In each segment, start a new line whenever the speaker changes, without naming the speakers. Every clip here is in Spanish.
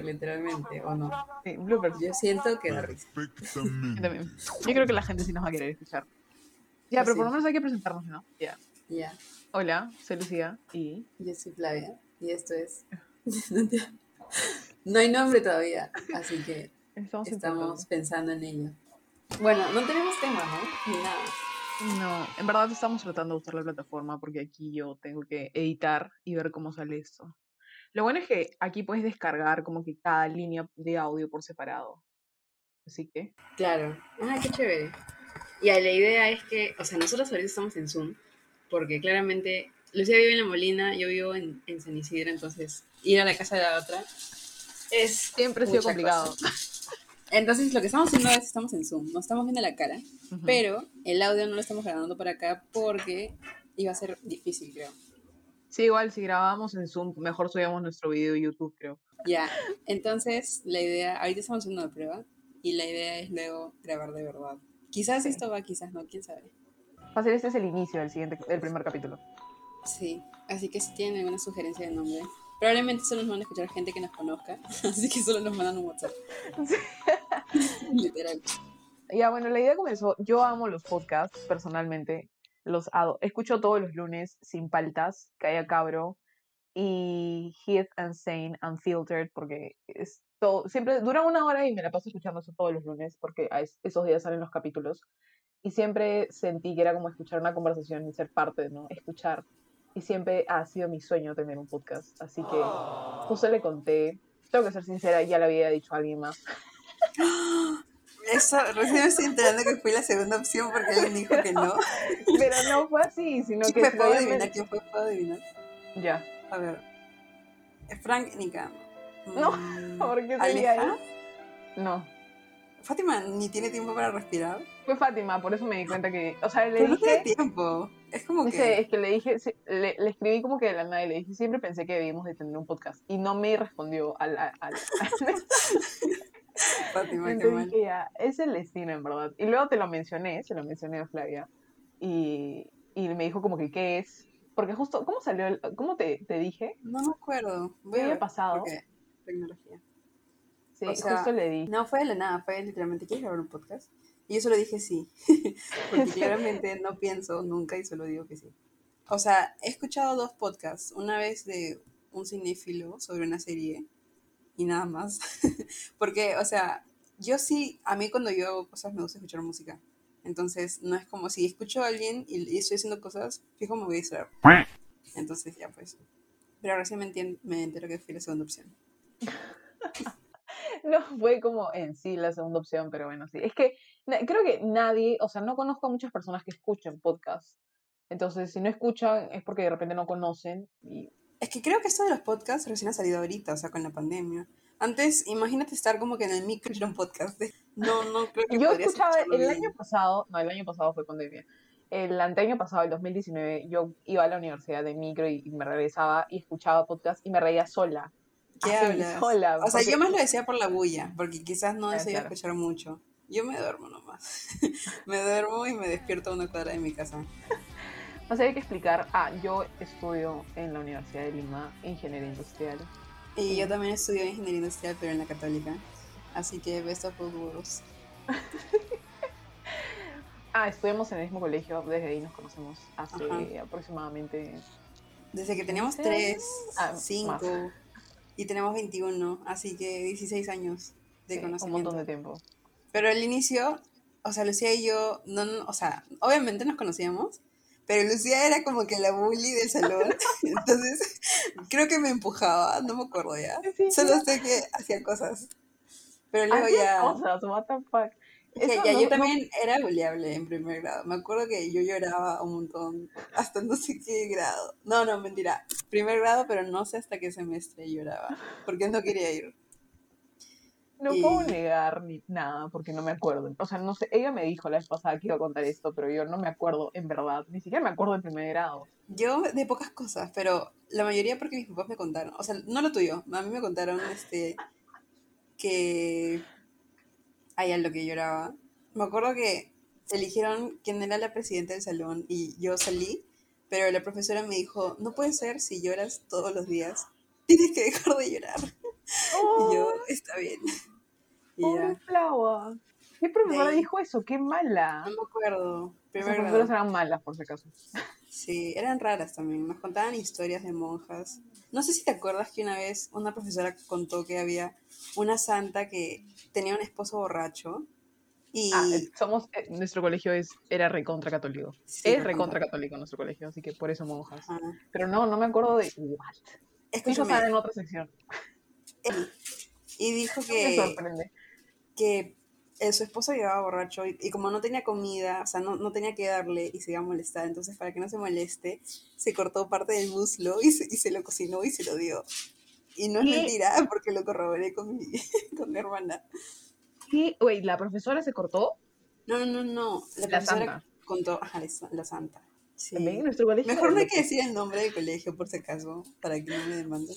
reír, literalmente, ¿o no?
Sí, bloopers.
Yo siento que da risa.
Yo también. Yo creo que la gente sí nos va a querer escuchar. Ya,
Pues
pero
sí.
por lo menos hay que presentarnos, ¿no? Ya.
Ya,
Hola, soy Lucía y...
yo soy Flavia y esto es... no hay nombre todavía, así que
Estamos,
estamos pensando en ello. Bueno, no tenemos tema, ¿no? Ni nada.
No, en verdad estamos tratando de usar la plataforma porque aquí yo tengo que editar y ver cómo sale esto. Lo bueno es que aquí puedes descargar como que cada línea de audio por separado. Así que...
Claro. Ah, qué chévere. Y la idea es que, o sea, nosotros ahorita estamos en Zoom, porque claramente Lucía vive en La Molina, yo vivo en, en San Isidro, entonces ir a la casa de la otra es
Siempre ha sido complicado.
cosa. Entonces, lo que estamos haciendo es estamos en Zoom, nos estamos viendo la cara,
Ujú.
pero el audio no lo estamos grabando por acá porque iba a ser difícil, creo.
Sí, igual si grabábamos en Zoom, mejor subíamos nuestro video de YouTube, creo.
Ya, entonces la idea, ahorita estamos haciendo una prueba y la idea es luego grabar de verdad. Quizás
Sí.
esto va, quizás no, quién sabe.
Fácil, este es el inicio del siguiente, del primer capítulo.
Sí, así que si tienen alguna sugerencia de nombre, probablemente solo nos van a escuchar gente que nos conozca, así que solo nos mandan un WhatsApp. Literal.
Ya, bueno, la idea comenzó. Yo amo los podcasts, personalmente. Los ado. Escucho todos los lunes sin paltas, Calla Cabro y Heath and Sane Unfiltered, porque es todo, siempre dura una hora y me la paso escuchando eso todos los lunes, porque a es- esos días salen los capítulos. Y siempre sentí que era como escuchar una conversación y ser parte, ¿no? Escuchar. Y siempre ha sido mi sueño tener un podcast. Así que justo le conté. Tengo que ser sincera, ya le había dicho a alguien más.
Eso, recién me estoy enterando que fui la segunda opción porque alguien dijo que no.
Pero no fue así, sino que
¿Quién me puedo adivinar? ¿Quién fue? ¿Puedo adivinar?
Ya.
A ver. Frank Nica.
No,
Mm,
¿por qué sería él? No.
Fátima ni tiene tiempo para respirar.
Fue Fátima, por eso me di cuenta que. O sea, le
Pero no tiene
dije.
tiempo. Es como
Dice,
que.
es que le dije, le, le escribí como que de la nada y le dije, siempre pensé que debíamos de tener un podcast. Y no me respondió al. al, al-
Fátima,
Entonces dije, ya, es el destino, en verdad. Y luego te lo mencioné, se lo mencioné a Flavia. Y, y me dijo como que, ¿qué es? Porque justo, ¿cómo salió? el- ¿Cómo te, te dije?
No me acuerdo. Voy
¿Qué había pasado?
porque Tecnología.
Sí,
O sea,
justo le di.
No fue de la nada, fue literalmente, ¿quieres grabar un podcast? Y yo solo dije sí, porque claramente no pienso nunca y solo digo que sí. O sea, he escuchado dos podcasts, una vez de un cinéfilo sobre una serie y nada más. porque, o sea, yo sí, a mí cuando yo hago cosas me gusta escuchar música. Entonces, no es como si escucho a alguien y, y estoy haciendo cosas, fijo me voy a distraer. Entonces, ya pues. Pero recién me, entien- me entero que fui la segunda opción.
No fue como en sí la segunda opción, pero bueno, sí. Es que creo que nadie, o sea, no conozco a muchas personas que escuchen podcasts. Entonces, si no escuchan es porque de repente no conocen. Y
Es que creo que esto de los podcasts recién ha salido ahorita, o sea, con la pandemia. Antes, imagínate estar como que en el micro y un podcast. No, no creo que
yo escuchaba el
bien.
año pasado, no, el año pasado fue pandemia. El anteaño pasado, el 2019, yo iba a la universidad de micro y, y me regresaba y escuchaba podcast y me reía sola.
¿Qué
así,
hablas?
sola,
o sea,
porque-
yo más lo decía por la bulla, porque quizás no se iba a
claro.
escuchar mucho. Yo me duermo nomás. me duermo y me despierto a una cuadra de mi casa.
O sea, hay que explicar. Ah, yo estudio en la Universidad de Lima, Ingeniería Industrial.
Y yo también estudio ingeniería industrial, pero en la católica. Así que best of both worlds.
Ah, estudiamos en el mismo colegio, desde ahí nos conocemos hace
Ajá.
aproximadamente...
Desde que teníamos
Sí.
3,
Ah,
5 y tenemos 21, así que 16 años de
sí, un
conocimiento.
montón de tiempo.
Pero al inicio, o sea, Lucía y yo, no, no- o sea, obviamente nos conocíamos, pero Lucía era como que la bully del salón, entonces creo que me empujaba, no me acuerdo ya.
Sí,
Solo sé que hacía cosas. Pero luego ya...
cosas, what the fuck. Eso
ya
no-
yo también era bulliable en primer grado. Me acuerdo que yo lloraba un montón, hasta no sé qué grado. No, no, mentira. Primer grado, pero no sé hasta qué semestre lloraba, porque no quería ir.
No
Y-
puedo negar ni nada porque no me acuerdo. O sea, no sé, ella me dijo la vez pasada que iba a contar esto, pero yo no me acuerdo en verdad. Ni siquiera me acuerdo del primer grado.
Yo de pocas cosas, pero la mayoría porque mis papás me contaron. O sea, no lo tuyo, a mí me contaron este que hay algo que lloraba. Me acuerdo que eligieron quién era la presidenta del salón y yo salí, pero la profesora me dijo, no puede ser si lloras todos los días, tienes que dejar de llorar. Y yo, está bien. Y.
Flava. ¿Qué profesora dijo eso? ¡Qué mala!
No me acuerdo.
Esas profesoras eran malas, por si acaso.
Sí, eran raras también. Nos contaban historias de monjas. No sé si te acuerdas que una vez una profesora contó que había una santa que tenía un esposo borracho. Y
Ah, eh, somos, eh, nuestro colegio es, era recontra católico.
Sí,
es
recontra.
católico nuestro colegio, así que por eso monjas. Pero no, no me acuerdo de what. Eso
Escúchame,
está en otra sección.
Él- y dijo que, que eh, su esposo llegaba borracho y, y como no tenía comida, o sea, no, no tenía que darle y se iba a molestar, entonces para que no se moleste, se cortó parte del muslo y se, y se lo cocinó y se lo dio. Y no es mentira, porque lo corroboré con mi, con mi hermana.
¿Qué? Güey, ¿la profesora se cortó?
No, no, no, no. La,
La
profesora
santa.
contó, ajá, la, sa- la santa. Sí.
También en nuestro colegio.
Mejor no hay que decir el nombre del colegio por si acaso, para que no me demanden.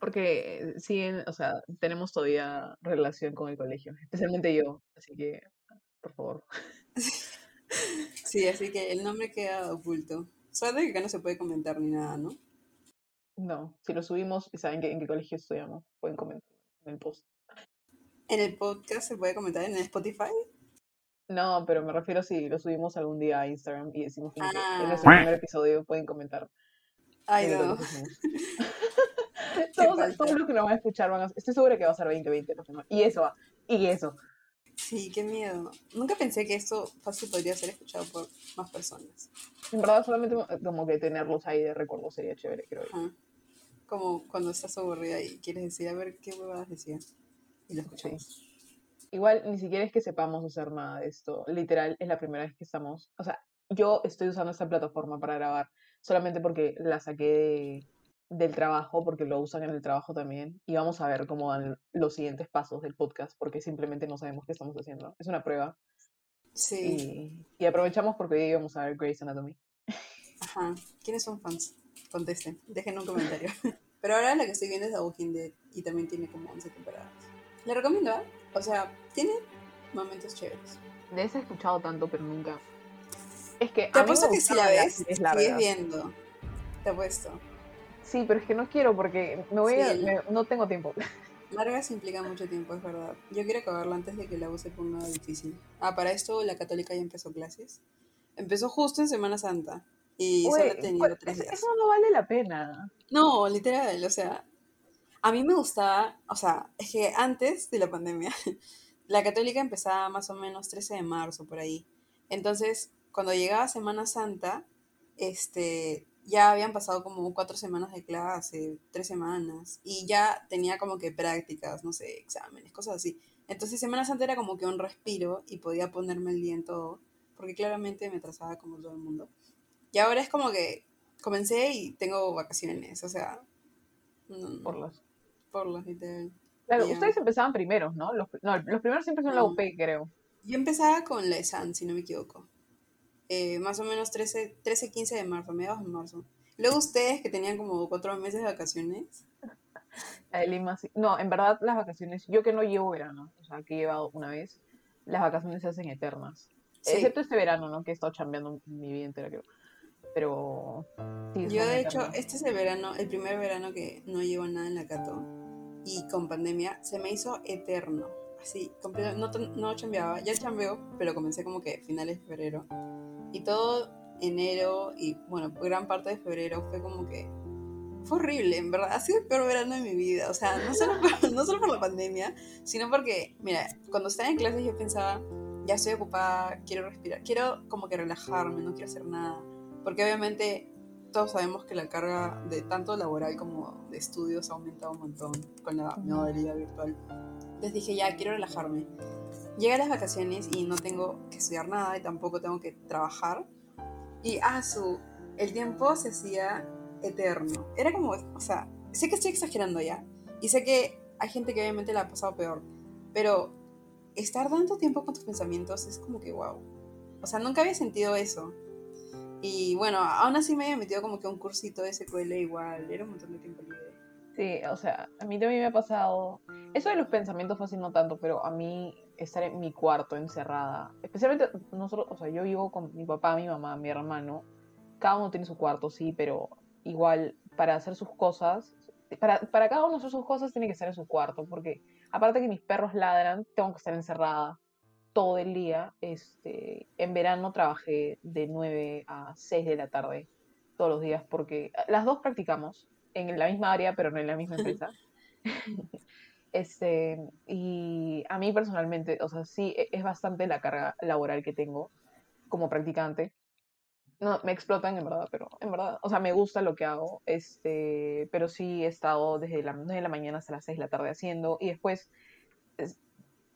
Porque siguen, o sea, tenemos todavía relación con el colegio, especialmente yo, así que, por favor.
Sí, así que el nombre queda oculto. Suerte que acá no se puede comentar ni nada, ¿no?
No, si lo subimos y saben que, en qué colegio estudiamos, pueden comentar en el post.
En el podcast se puede comentar en el Spotify.
No, pero me refiero si lo subimos algún día a Instagram y decimos que
Ah.
en nuestro primer episodio pueden comentar.
Ay, no.
todos, todos los que nos van a escuchar van a... Estoy segura que va a ser 2020. los que no- Y eso va. Y eso.
Sí, qué miedo. Nunca pensé que esto fácil podría ser escuchado por más personas.
En verdad, solamente como que tenerlos ahí de recuerdo sería chévere, creo yo.
Como cuando estás aburrida y quieres decir, a ver qué huevadas decía. Y lo escuchamos.
Igual ni siquiera es que sepamos hacer nada de esto. Literal, es la primera vez que estamos. O sea, yo estoy usando esta plataforma para grabar solamente porque la saqué de- del trabajo, porque lo usan en el trabajo también. Y vamos a ver cómo van los siguientes pasos del podcast, porque simplemente no sabemos qué estamos haciendo. Es una prueba.
Sí.
Y, y aprovechamos porque hoy vamos a ver Grey's Anatomy.
Ajá. ¿Quiénes son fans? Contesten. Dejen un comentario. Pero ahora la que estoy viendo es The Walking Dead y también tiene como 11 temporadas. Le recomiendo, ¿eh? O sea, tiene momentos chéveres.
De esa he escuchado tanto, pero nunca. Es que.
Te apuesto que si la ves, sigues viendo. Te apuesto.
Sí, pero es que no quiero porque me voy
Sí,
a- me- no tengo tiempo.
Largas implica mucho tiempo, es verdad. Yo quiero acabarla antes de que la U se ponga difícil. Ah, para esto la católica ya empezó clases. Empezó justo en Semana Santa. Y solo he tenido
¿cuál-
tres días.
eso no vale la pena.
No, literal, o sea, a mí me gustaba, o sea, es que antes de la pandemia, la católica empezaba más o menos 13 de marzo, por ahí. Entonces, cuando llegaba Semana Santa, este, ya habían pasado como cuatro semanas de clase, tres semanas, y ya tenía como que prácticas, no sé, exámenes, cosas así. Entonces, Semana Santa era como que un respiro y podía ponerme el día en todo, porque claramente me atrasaba como todo el mundo. Y ahora es como que comencé y tengo vacaciones, o sea, no,
Por las...
por las literal.
Claro, ustedes empezaban primeros, ¿no? Los, no, los primeros siempre son la
No.
UP, creo.
Yo empezaba con la ESAN, si no me equivoco. Eh, más o menos 13, 13, 15 de marzo, mediados de marzo. Luego ustedes que tenían como cuatro meses de vacaciones.
La de Lima, sí. No, en verdad las vacaciones, yo que no llevo verano, o sea, que he llevado una vez, las vacaciones se hacen eternas.
Sí.
Excepto este verano, ¿no? Que he estado chambeando mi vida entera, creo. Pero... sí,
Yo de hecho,
eternas.
este es el verano, el primer verano que no llevo nada en la Cato. Y con pandemia se me hizo eterno. Así, completo, no, no chambeaba, ya chambeo, pero comencé como que finales de febrero. Y todo enero y bueno, gran parte de febrero fue como que fue horrible, en verdad. Ha sido el peor verano de mi vida. O sea, no solo por, no solo por la pandemia, sino porque, mira, cuando estaba en clases yo pensaba, ya estoy ocupada, quiero respirar, quiero como que relajarme, no quiero hacer nada. Porque obviamente todos sabemos que la carga de tanto laboral como de estudios ha aumentado un montón con la modalidad virtual. Entonces dije, ya, quiero relajarme. Llega las vacaciones y no tengo que estudiar nada y tampoco tengo que trabajar. Y, ah, su, el tiempo se hacía eterno. Era como, o sea, sé que estoy exagerando ya. Y sé que hay gente que obviamente la ha pasado peor. Pero estar tanto tiempo con tus pensamientos es como que, wow. O sea, nunca había sentido eso. Y bueno, aún así me había metido como que un cursito de SQL igual. Era un montón de tiempo libre.
Sí, o sea, a mí también me ha pasado. Eso de los pensamientos fácil no tanto, pero a mí estar en mi cuarto encerrada, especialmente nosotros, o sea, yo vivo con mi papá, mi mamá, mi hermano, cada uno tiene su cuarto, sí, pero igual para hacer sus cosas, para, para cada uno hacer sus cosas tiene que estar en su cuarto, porque aparte que mis perros ladran, tengo que estar encerrada todo el día. Este, en verano trabajé de 9 a 6 de la tarde todos los días porque las dos practicamos en la misma área, pero no en la misma empresa. Este, y a mí personalmente, o sea, sí, e, es bastante la carga laboral que tengo como practicante. No, me explotan en verdad, pero en verdad, o sea, me gusta lo que hago, este, pero sí he estado desde la, desde la mañana hasta las 6 de la tarde haciendo y después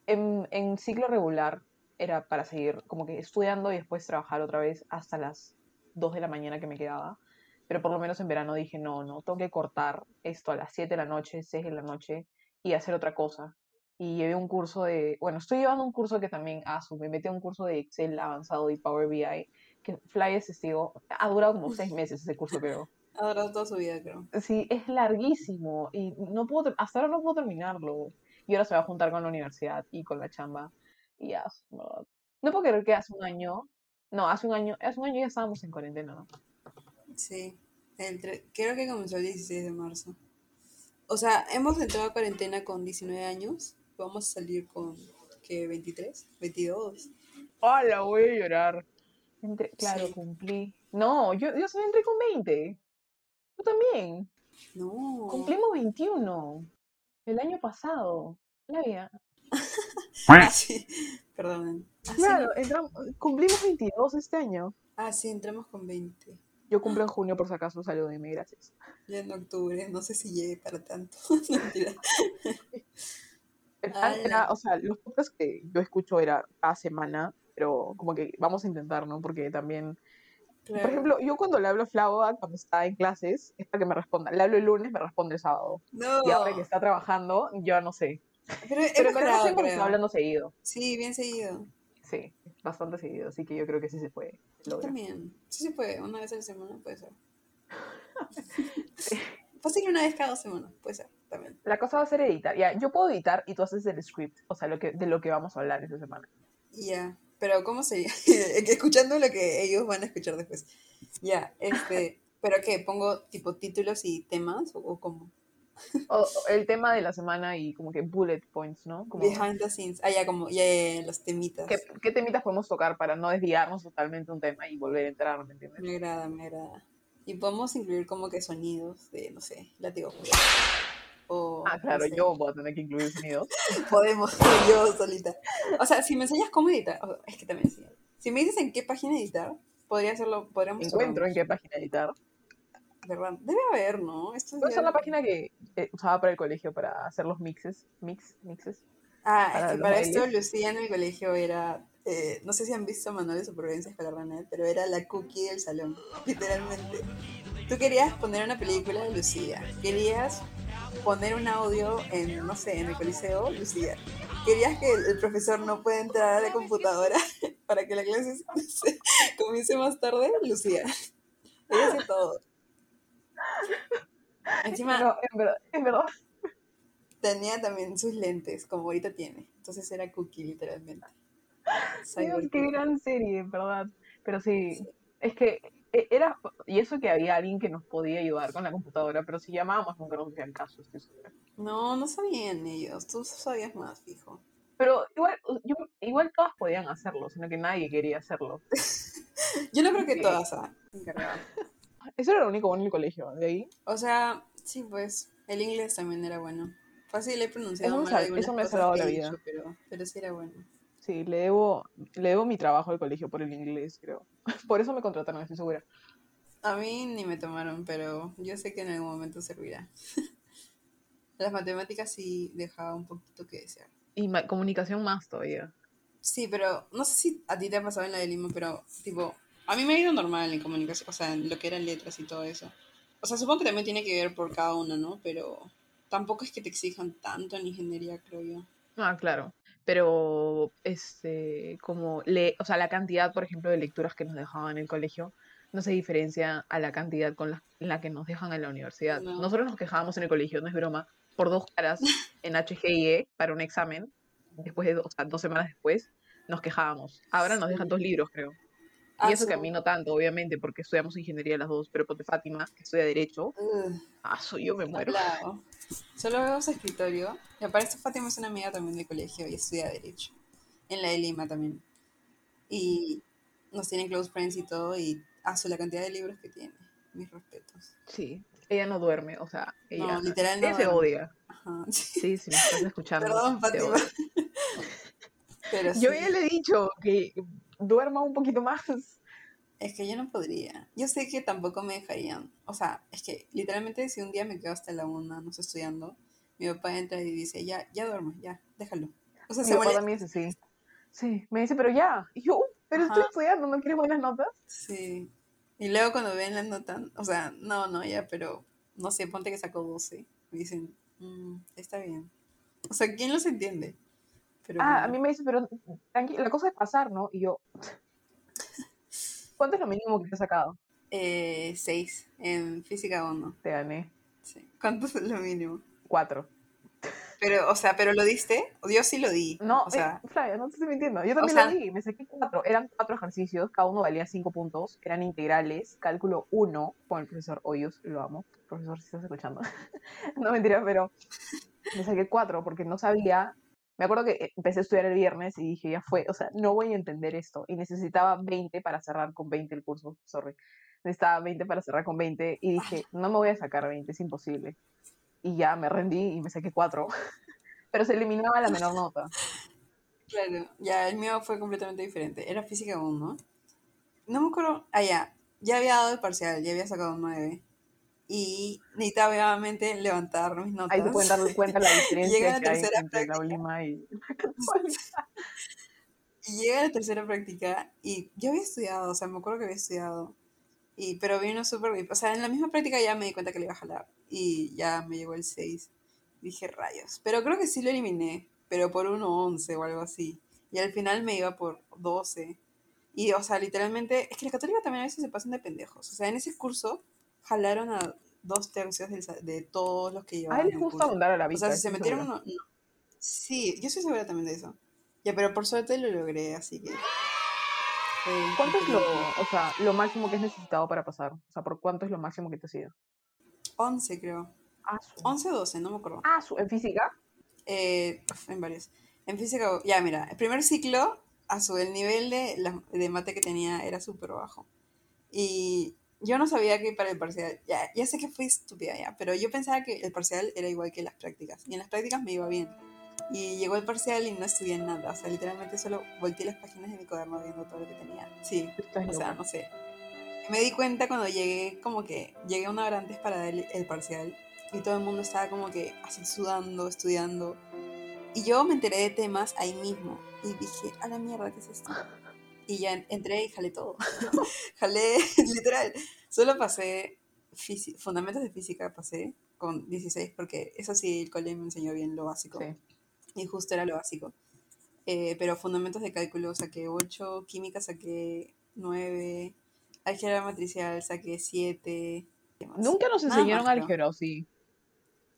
en, en ciclo regular era para seguir como que estudiando y después trabajar otra vez hasta las 2 de la mañana que me quedaba. Pero por lo menos en verano dije, no, no, tengo que cortar esto a las 7 de la noche, 6 de la noche y hacer otra cosa. Y llevé un curso de, bueno, estoy llevando un curso que también ASU, me metí a un curso de Excel avanzado y Power BI, que Fly es testigo, ha durado como 6 meses ese curso, pero...
Ha durado toda su vida, creo.
Sí, es larguísimo y no puedo, hasta ahora no puedo terminarlo. Y ahora se va a juntar con la universidad y con la chamba. Y ya, no, no puedo creer que hace un año, no, hace un año, hace un año ya estábamos en cuarentena, ¿no?
Sí, creo que comenzó el 16 de marzo. O sea, hemos entrado a cuarentena con 19 años, vamos a salir con, ¿qué? ¿23? ¿22?
¡Hala, voy a llorar! claro, cumplí. No, yo, yo entré con 20. Tú también.
No.
Cumplimos 21. El año pasado. La vida.
ah, sí. Perdón.
claro, cumplimos 22 este año.
Ah, sí, entramos con 20.
Yo cumplo en junio, por si acaso, salúdeme, gracias.
Ya en octubre, no sé si llegue para tanto.
o sea, los podcasts que yo escucho era cada semana, pero como que vamos a intentar, ¿no? Porque también, por ejemplo, yo cuando le hablo a Flava, cuando está en clases, es para que me responda. Le hablo el lunes, me responde el sábado.
No.
Y ahora que está trabajando, yo no sé.
Pero, pero mejorado,
está hablando seguido.
Sí, bien seguido.
Sí, bastante seguido, así que yo creo que sí se puede.
Yo también. Sí se puede, una vez a la semana puede ser. Fácil una vez cada dos semanas, puede ser, también.
La cosa va a ser editar. Ya, yo puedo editar y tú haces el script, o sea, lo que, de lo que vamos a hablar esta semana.
Ya, pero ¿cómo sería? Escuchando lo que ellos van a escuchar después. Ya, este, ¿pero qué? ¿Pongo tipo títulos y temas o cómo?
O, el tema de la semana y como que bullet points, ¿no? Como,
Behind the scenes. Ah, ya, como, ya, los temitas.
¿qué, ¿qué, temitas podemos tocar para no desviarnos totalmente un tema y volver a entrar, ¿me entiendes?
Me agrada, me agrada. Y podemos incluir como que sonidos de, no sé, látigo.
O, ah, claro, yo voy a tener que incluir sonidos.
podemos, yo solita. O sea, si me enseñas cómo editar, es que también. Si me dices en qué página editar, podría hacerlo, podríamos
Encuentro en qué página editar.
Debe haber, ¿no?
Esto es la página que eh, usaba para el colegio para hacer los mixes. Mix, mixes.
Ah, para, es que para esto Lucía en el colegio era. Eh, no sé si han visto Manual de Supervivencia Escolar pero era la cookie del salón, literalmente. Tú querías poner una película de Lucía, querías poner un audio en, no sé, en el coliseo, Lucía. Querías que el, profesor no pueda entrar a la computadora para que la clase comience más tarde, Lucía. Ella hace todo. Encima,
en verdad,
tenía también sus lentes, como ahorita tiene. Entonces era Cookie, literalmente.
qué gran serie, verdad. Pero sí, es que e, era, y eso que había alguien que nos podía ayudar con la computadora, pero si llamábamos nunca nos hacían caso,
No, no sabían ellos, tú sabías más, fijo.
Pero igual, yo, igual todas podían hacerlo, sino que nadie quería hacerlo.
yo no creo que todas se
eso era lo único bueno en el colegio, de ahí.
O sea, sí, pues, el inglés también era bueno. Fácil he pronunciado
eso, mal eso me ha salvado la vida.
pero, pero sí era bueno.
Sí, le debo, le debo mi trabajo al colegio por el inglés, creo. Por eso me contrataron, estoy segura.
A mí ni me tomaron, pero yo sé que en algún momento servirá. Las matemáticas sí dejaba un poquito que desear.
Y comunicación más todavía.
Sí, pero no sé si a ti te ha pasado en la de Lima, pero tipo, a mí me ha ido normal en comunicación, o sea, en lo que eran letras y todo eso. O sea, supongo que también tiene que ver por cada una, ¿no? Pero tampoco es que te exijan tanto en ingeniería, creo yo.
Ah, claro. Pero, este, como, le, o sea, la cantidad, por ejemplo, de lecturas que nos dejaban en el colegio no se diferencia a la cantidad con la, que nos dejan en la universidad. Nosotros nos quejábamos en el colegio, no es broma, por dos caras en HGIE para un examen, después de o sea, dos semanas después, nos quejábamos. Ahora nos dejan dos libros, creo. Y eso que a mí no tanto, obviamente, porque estudiamos ingeniería las dos, pero ponte Fátima, que estudia Derecho, ah, soy yo me muero.
Claro. Solo veo su escritorio. Y aparte Fátima es una amiga también de colegio y estudia Derecho. En la de Lima también. Y nos tienen close friends y todo, y hace la cantidad de libros que tiene. Mis respetos.
Sí, ella no duerme, o sea, ella,
No, literal no
ella se odia.
Ajá.
Sí, si me estás escuchando.
Perdón, Fátima. Pero
Yo ya le he dicho que duerma un poquito más.
Es que yo no podría. Yo sé que tampoco me dejarían. O sea, es que literalmente si un día me quedo hasta la una, no sé, estudiando, mi papá entra y dice, ya, ya duermo, ya, déjalo. O sea,
Mi
se
papá también dice sí. Sí, me dice, pero ya. Y yo, "Uh, pero estoy estudiando, ¿no quieres buenas notas?
Sí. Y luego cuando ven las notas, o sea, no, no, ya, pero no sé, ponte que sacó 12. Me dicen, "Mm, está bien. O sea, ¿quién los entiende? Pero
Ah, a mí me dice, pero tranqui, la cosa es pasar, ¿no? Y yo, ¿cuánto es lo mínimo que te has sacado?
Eh, 6 en física 1.
Te gané.
Sí. ¿Cuánto es lo mínimo?
Cuatro.
Pero, o sea, ¿pero lo diste? Yo sí lo di.
No,
o sea,
eh, Flavia, no te estoy mintiendo. Yo también
sea-
lo di, me saqué cuatro. Eran cuatro ejercicios, cada uno valía cinco puntos. Eran integrales, cálculo uno, con el profesor Hoyos, lo amo. Profesor, si estás escuchando. no mentira, pero me saqué cuatro porque no sabía. Me acuerdo que eh, empecé a estudiar el viernes y dije, ya fue, o sea, no voy a entender esto. Y necesitaba 20 para cerrar con 20 el curso, sorry. Necesitaba 20 para cerrar con 20 y dije, no me voy a sacar 20, es imposible. Y ya me rendí y me saqué cuatro. Pero se eliminaba la menor nota.
claro, ya el mío fue completamente diferente. Era física 1. No me acuerdo. Ah, ya. Ya había dado el parcial, ya había sacado un 9. Y necesitaba obviamente levantar mis notas.
Ahí se pueden dar cuenta la
Llega
diferencia
la
que hay
tercera
entre la y
Y llega la tercera práctica y yo había estudiado, o sea, me acuerdo que había estudiado. Y, pero vino súper. O sea, en la misma práctica ya me di cuenta que le iba a jalar. Y ya me llegó el 6. Dije, rayos. Pero creo que sí lo eliminé. Pero por 1.11 o algo así. Y al final me iba por 12. Y, o sea, literalmente. Es que la católica también a veces se pasan de pendejos. O sea, en ese curso jalaron a dos tercios del sa- de todos los que
A
llevaban.
él les gusta abundar a la
O
vista.
sea, si se metieron uno. no. Sí, yo estoy segura también de eso. Ya, pero por suerte lo logré, así que. fue
¿Cuánto es lo, o sea, lo máximo que es necesitado para pasar? O sea, ¿por cuánto es lo máximo que te ha sido?
11, creo.
Ah, su.
11 o 12, no me acuerdo.
Ah, su. ¿En física?
Eh, en varios. En física, ya mira, el primer ciclo, a su el nivel de, la- de mate que tenía era súper bajo. Y yo no sabía que para el parcial, ya, ya sé que fui estúpida ya, pero yo pensaba que el parcial era igual que las prácticas. Y en las prácticas me iba bien. Y llegó el parcial y no estudié nada. O sea, literalmente solo volteé las páginas de mi cuaderno viendo todo lo que tenía. Sí,
Estás
o sea,
loca.
no sé. Me di cuenta cuando llegué, como que llegué una hora antes para dar el, el parcial y todo el mundo estaba como que así sudando, estudiando. Y yo me enteré de temas ahí mismo y dije, a la mierda, ¿qué es esto? Y ya en- entré y jalé todo. jalé, literal. Solo pasé fundamentos de física, pasé con 16 porque eso sí, el colegio me enseñó bien lo básico
Sí.
y justo era lo básico. Eh, pero fundamentos de cálculo saqué 8, química saqué 9, álgebra matricial saqué 7.
Nunca nos enseñaron álgebra, ¿o sí?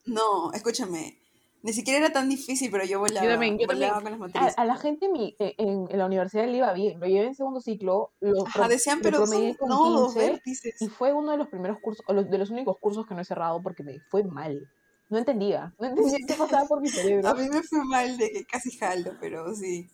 No, escúchame. Ni siquiera era tan difícil, pero yo volaba.
Yo también, yo
volaba
también.
con las materias.
a la gente mi- eh, en, en la universidad le iba bien. Lo llevé en segundo ciclo, lo,
Ajá,
pro-
decían,
lo
pero son
con 15
vértices.
y fue uno de los primeros cursos, o los, de los únicos cursos que no he cerrado porque me fue mal. No entendía, no entendía qué pasaba por mi cerebro.
A mí me fue mal de que casi jalo, pero sí.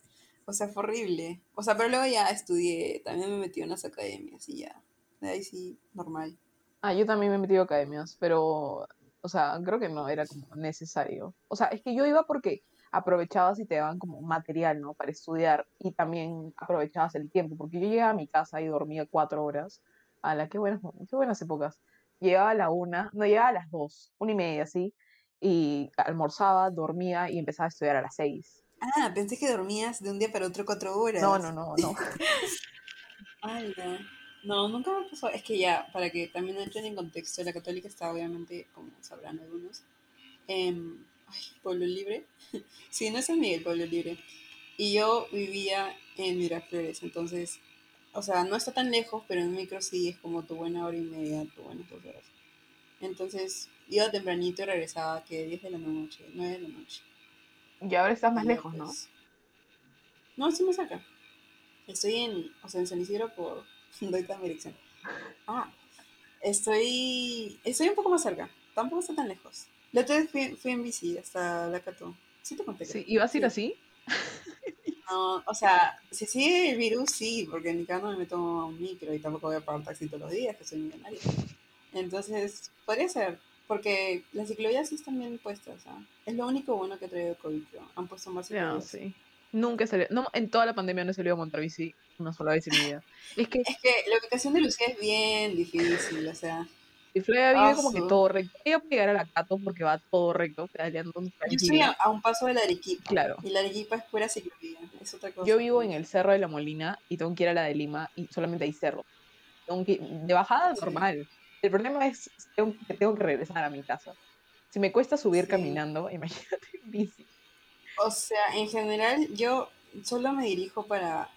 O sea, fue horrible. O sea, pero luego ya estudié, también me metí en unas academias y ya. De ahí sí, normal.
Ah, yo también me he metido a academias, pero, o sea, creo que no era como necesario. O sea, es que yo iba porque aprovechabas y te daban como material, ¿no? Para estudiar y también aprovechabas el tiempo, porque yo llegaba a mi casa y dormía cuatro horas. A la qué buenas, qué buenas épocas. Llegaba a la una, no, llegaba a las dos, una y media, así, y almorzaba, dormía y empezaba a estudiar a las seis.
Ah, pensé que dormías de un día para otro cuatro horas.
No, no, no, no.
Ala. No, nunca me pasó. Es que ya, para que también entren en contexto, la católica está obviamente, como sabrán algunos, en ay, Pueblo Libre. sí, no es San Miguel, Pueblo Libre. Y yo vivía en Miraflores, entonces, o sea, no está tan lejos, pero en micro sí es como tu buena hora y media, tu buenas dos horas. Entonces, iba tempranito y regresaba que 10 de la noche, 9 de la noche.
Y ahora estás más
Y
lejos, ¿no?
pues, No, sí me saca. Estoy en, o sea, en San Isidro por ¿Dónde está mi dirección? Ah, estoy, estoy un poco más cerca. Tampoco está tan lejos. La otra vez fui, fui en bici hasta la Cato. Sí te conté.
Sí. ¿ibas a ir
Sí.
así?
No, o sea, si sigue el virus, sí, porque en mi casa no me meto un micro y tampoco voy a pagar taxi todos los días, que soy millonaria. Entonces, podría ser, porque las ciclovías sí están bien puestas, ¿ah? Es lo único bueno que ha traído COVID, creo. Han puesto más ciclovías.
sí. Nunca he salido, no, en toda la pandemia no he salido a montar bici una sola vez en mi vida. Es que
Es que la ubicación de Lucía es bien difícil, o sea,
si Flea vive como que todo recto. Ella puede llegar a la Cato porque va todo recto, pedaleando
yo estoy
tranquila.
a, a un paso de la Arequipa,
Claro.
y la Arequipa es pura ciclovía, es otra cosa.
Yo vivo en el Cerro de la Molina y tengo que ir a la de Lima y solamente hay cerro. Tengo que- de bajada
Sí.
normal. El problema es que tengo que regresar a mi casa. Si me cuesta subir
Sí.
caminando, imagínate en bici.
O sea, en general yo solo me dirijo para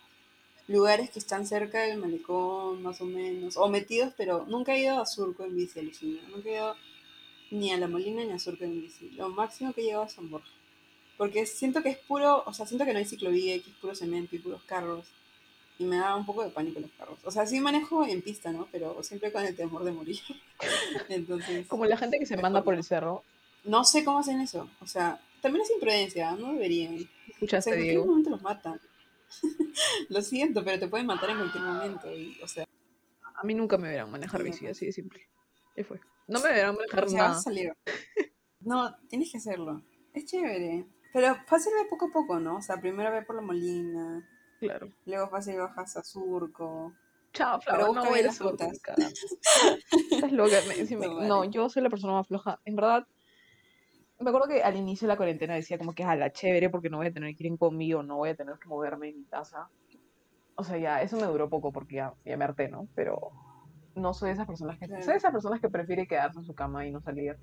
lugares que están cerca del malecón, más o menos, o metidos, pero nunca he ido a Surco en bici, alucina. Nunca he ido ni a La Molina ni a Surco en bici. Lo máximo que he llegado es San Borja. Porque siento que es puro, o sea, siento que no hay ciclovía, que es puro cemento y puros carros. Y me da un poco de pánico los carros. O sea, sí manejo en pista, ¿no? Pero siempre con el temor de morir. Entonces,
Como la gente que se manda por el cerro.
no sé cómo hacen eso. O sea, también es imprudencia, no deberían. O sea,
¿Escuchaste,
en cualquier momento los matan. Lo siento, pero te pueden matar en cualquier momento. Y, o sea,
A mí nunca me verán manejar bici, así de simple. Y fue. No me verán manejar
o sea, vas a
nada.
salir. No, tienes que hacerlo. Es chévere. Pero fácil ve poco a poco, ¿no? O sea, primero ve por la Molina,
Claro.
luego fácil bajas a Surco.
Chao,
Pero
Flava, no voy a
las rutas.
Estás loca. me- si me-
No,
no, yo soy la persona más floja. En verdad, me acuerdo que al inicio de la cuarentena decía como que a la chévere porque no voy a tener que ir en combi o no voy a tener que moverme en mi casa. O sea, ya, eso me duró poco porque ya, ya me harté, ¿no? Pero no soy de esas personas que... Soy de esas personas que prefiere quedarse en su cama y no salir.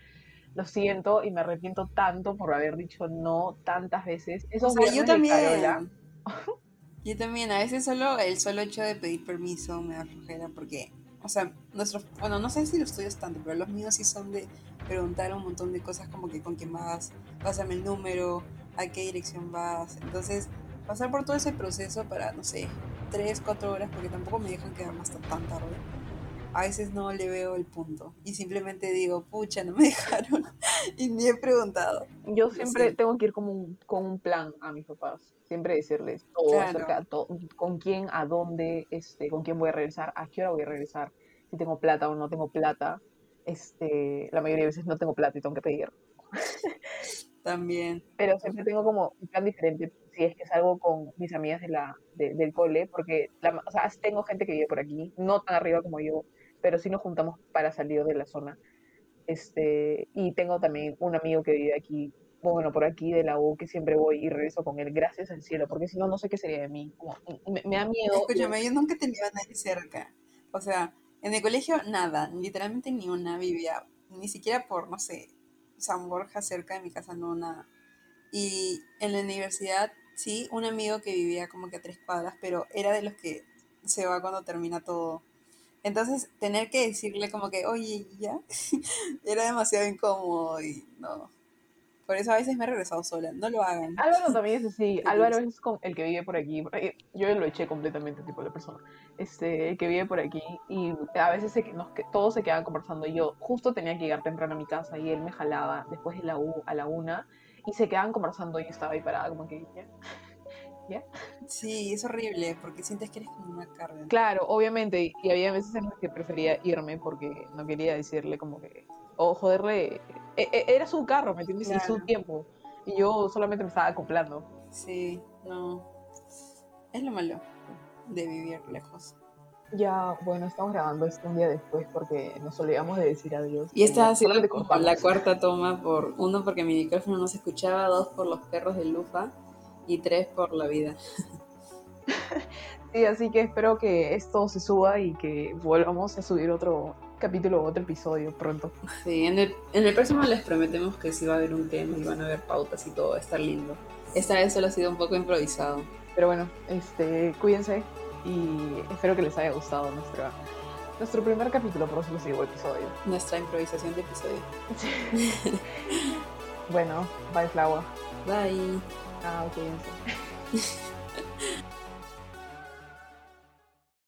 Lo siento y me arrepiento tanto por haber dicho no tantas veces.
O
Esos
sea, yo
de Carola,
también. Yo también, a veces solo el solo hecho de pedir permiso me da flojera porque, o sea, nuestros, bueno, no sé si los tuyos tanto, pero los míos sí son de preguntar un montón de cosas como que con quién vas, pásame el número, a qué dirección vas. Entonces, pasar por todo ese proceso para, no sé, tres, cuatro horas, porque tampoco me dejan quedarme hasta tan tarde. A veces no le veo el punto y simplemente digo, pucha, no me dejaron y ni he preguntado.
Yo siempre
siento.
tengo que ir como un- con un plan a mis papás. Siempre decirles todo
Claro.
acerca de todo, con quién, a dónde, este, con quién voy a regresar, a qué hora voy a regresar, si tengo plata o no tengo plata. Este, la mayoría de veces no tengo plata y tengo que pedir.
También.
Pero siempre tengo como un plan diferente si es que salgo con mis amigas de la, de- del cole, porque la o sea, tengo gente que vive por aquí, no tan arriba como yo, pero sí nos juntamos para salir de la zona. Este, y tengo también un amigo que vive aquí, bueno, por aquí de la U, que siempre voy y regreso con él, gracias al cielo, porque si no, no sé qué sería de mí. Como, me, me da miedo.
Escúchame, yo nunca tenía a nadie cerca. O sea, en el colegio nada, literalmente ni una vivía, ni siquiera por, no sé, San Borja cerca de mi casa, no nada. Y en la universidad, sí, un amigo que vivía como que a tres cuadras, pero era de los que se va cuando termina todo. Entonces, tener que decirle como que, oye, ya, era demasiado incómodo y no. Por eso a veces me he regresado sola. No lo hagan.
Álvaro también es así.
¿Qué
Álvaro es con- el que vive por aquí. Yo lo eché completamente, tipo, la persona. Este, el que vive por aquí. Y a veces se, nos, todos se quedaban conversando. Y yo justo tenía que llegar temprano a mi casa y él me jalaba después de la U a la una. Y se quedaban conversando y yo estaba ahí parada, como que. ¿ya? ¿Ya?
Sí, es horrible porque sientes que eres como una carga.
Claro, obviamente. Y había veces en las que prefería irme porque no quería decirle, como que. O joderle. e- e- Era su carro, ¿me entiendes? Y su tiempo. Y yo solamente me estaba acoplando.
Sí, no. Es lo malo de vivir lejos.
Ya, bueno, estamos grabando esto un día después porque nos olvidamos de decir adiós.
Y esta ha sido la cuarta toma por uno porque mi micrófono no se escuchaba, dos por los perros de Lufa y tres por la vida.
Sí, así que espero que esto se suba y que volvamos a subir otro capítulo o otro episodio pronto.
Sí, en el, en el próximo les prometemos que sí va a haber un tema y van a haber pautas y todo, va a estar lindo. Esta vez solo ha sido un poco improvisado.
Pero bueno, este, cuídense y espero que les haya gustado nuestra, nuestro primer capítulo, por eso les digo episodio.
Nuestra improvisación de episodio.
bueno, bye Flower.
Bye.
Chao, cuídense.